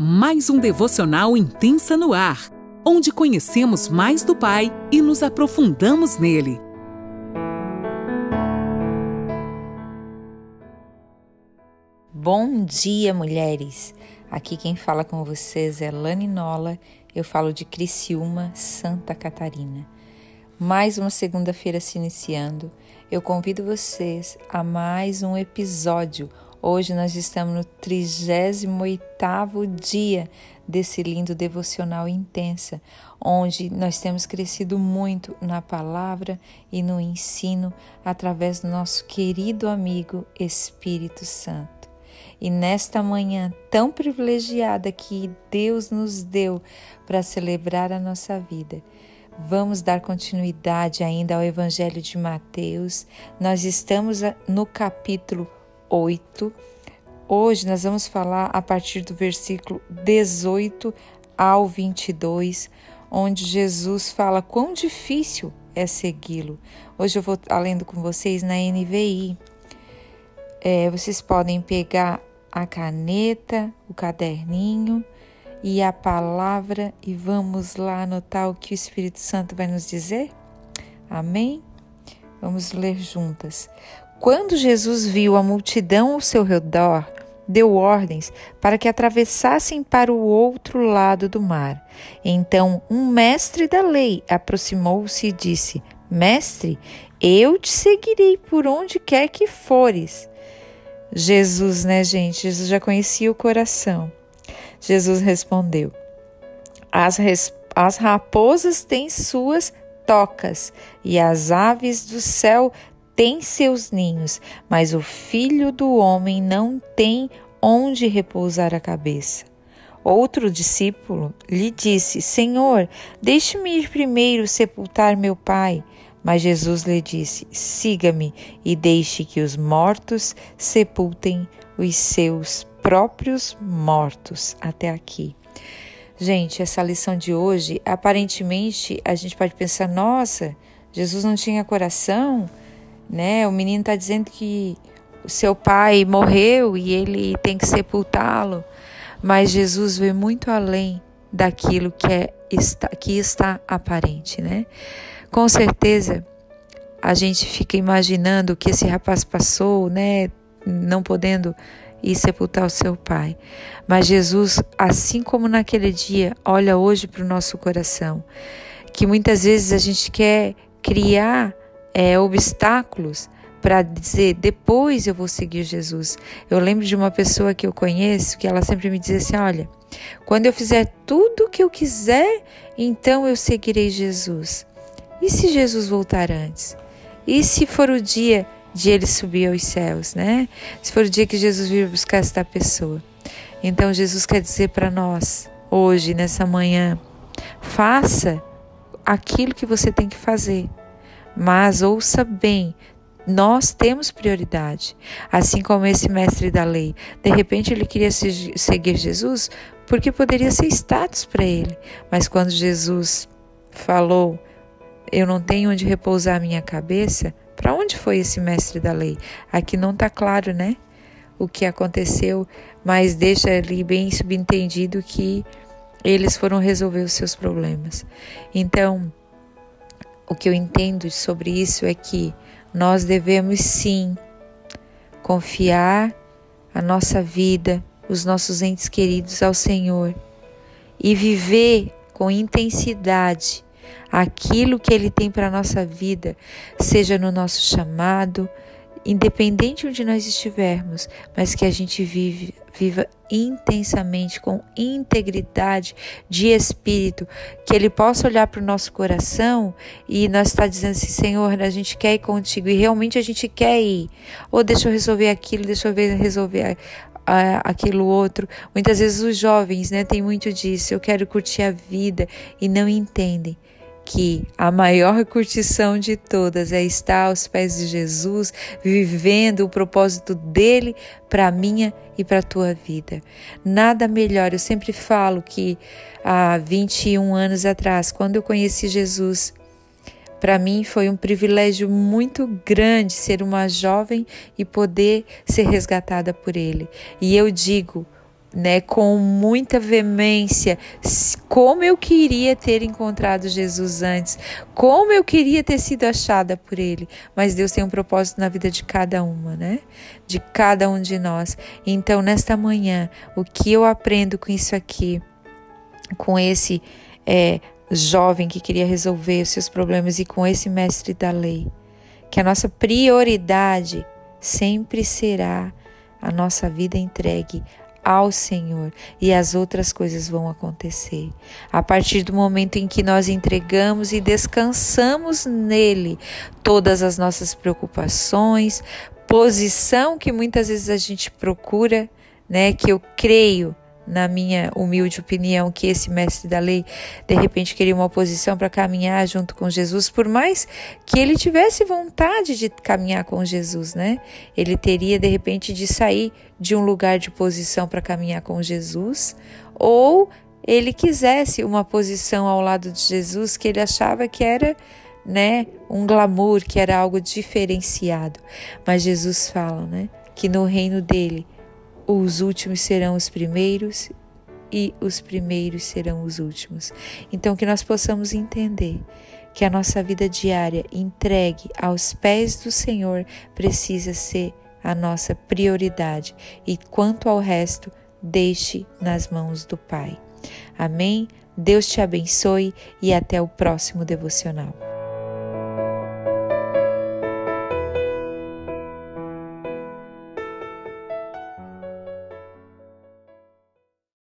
mais um devocional intensa no ar, onde conhecemos mais do Pai e nos aprofundamos nele. Bom dia, mulheres! Aqui quem fala com vocês é Lani Nola, eu falo de Criciúma, Santa Catarina. Mais uma segunda-feira se iniciando, eu convido vocês a mais um episódio Hoje nós estamos no 38º dia desse lindo devocional intensa, onde nós temos crescido muito na palavra e no ensino através do nosso querido amigo Espírito Santo. E nesta manhã tão privilegiada que Deus nos deu para celebrar a nossa vida, Vamos dar continuidade ainda ao Evangelho de Mateus. Nós estamos no capítulo 8. Hoje nós vamos falar a partir do versículo 18 ao 22, onde Jesus fala quão difícil é segui-lo. Hoje eu vou lendo com vocês na NVI. É, vocês podem pegar a caneta, o caderninho e a palavra e vamos lá anotar o que o Espírito Santo vai nos dizer? Amém? Vamos ler juntas. Quando Jesus viu a multidão ao seu redor, deu ordens para que atravessassem para o outro lado do mar. Então, um mestre da lei aproximou-se e disse: Mestre, eu te seguirei por onde quer que fores. Jesus, né, gente? Jesus já conhecia o coração. Jesus respondeu: As, as raposas têm suas tocas e as aves do céu tem seus ninhos, mas o filho do homem não tem onde repousar a cabeça. Outro discípulo lhe disse: Senhor, deixe-me ir primeiro sepultar meu pai. Mas Jesus lhe disse: Siga-me e deixe que os mortos sepultem os seus próprios mortos. Até aqui. Gente, essa lição de hoje, aparentemente, a gente pode pensar: nossa, Jesus não tinha coração? Né? O menino está dizendo que seu pai morreu e ele tem que sepultá-lo, mas Jesus vê muito além daquilo que é está, que está aparente, né? Com certeza a gente fica imaginando o que esse rapaz passou, né? Não podendo ir sepultar o seu pai. Mas Jesus, assim como naquele dia, olha hoje para o nosso coração, que muitas vezes a gente quer criar é, obstáculos para dizer depois eu vou seguir Jesus. Eu lembro de uma pessoa que eu conheço que ela sempre me dizia assim: olha, quando eu fizer tudo o que eu quiser, então eu seguirei Jesus. E se Jesus voltar antes? E se for o dia de ele subir aos céus, né? Se for o dia que Jesus vir buscar esta pessoa. Então Jesus quer dizer para nós, hoje, nessa manhã, faça aquilo que você tem que fazer. Mas ouça bem, nós temos prioridade. Assim como esse mestre da lei, de repente ele queria seguir Jesus porque poderia ser status para ele. Mas quando Jesus falou, eu não tenho onde repousar a minha cabeça, para onde foi esse mestre da lei? Aqui não está claro, né? O que aconteceu, mas deixa ali bem subentendido que eles foram resolver os seus problemas. Então, o que eu entendo sobre isso é que nós devemos sim confiar a nossa vida, os nossos entes queridos ao Senhor e viver com intensidade aquilo que Ele tem para a nossa vida, seja no nosso chamado, independente onde nós estivermos, mas que a gente vive, viva intensamente, com integridade de espírito, que Ele possa olhar para o nosso coração e nós estar tá dizendo assim, Senhor, a gente quer ir contigo e realmente a gente quer ir. Ou deixa eu resolver aquilo, deixa eu ver, resolver aquilo outro. Muitas vezes os jovens, né, tem muito disso. Eu quero curtir a vida e não entendem que a maior curtição de todas é estar aos pés de Jesus, vivendo o propósito dele para a minha e para a tua vida. Nada melhor, eu sempre falo que há 21 anos atrás, quando eu conheci Jesus, para mim foi um privilégio muito grande ser uma jovem e poder ser resgatada por ele. E eu digo, né, com muita veemência, como eu queria ter encontrado Jesus antes, como eu queria ter sido achada por Ele. Mas Deus tem um propósito na vida de cada uma, né? De cada um de nós. Então, nesta manhã, o que eu aprendo com isso aqui, com esse é, jovem que queria resolver os seus problemas e com esse mestre da lei, que a nossa prioridade sempre será a nossa vida entregue ao Senhor e as outras coisas vão acontecer. A partir do momento em que nós entregamos e descansamos nele todas as nossas preocupações, posição que muitas vezes a gente procura, né, que eu creio na minha humilde opinião, que esse mestre da lei de repente queria uma posição para caminhar junto com Jesus, por mais que ele tivesse vontade de caminhar com Jesus, né? Ele teria de repente de sair de um lugar de posição para caminhar com Jesus, ou ele quisesse uma posição ao lado de Jesus que ele achava que era né, um glamour, que era algo diferenciado. Mas Jesus fala, né, que no reino dele os últimos serão os primeiros e os primeiros serão os últimos. Então, que nós possamos entender que a nossa vida diária entregue aos pés do Senhor precisa ser a nossa prioridade e quanto ao resto, deixe nas mãos do Pai. Amém? Deus te abençoe e até o próximo devocional.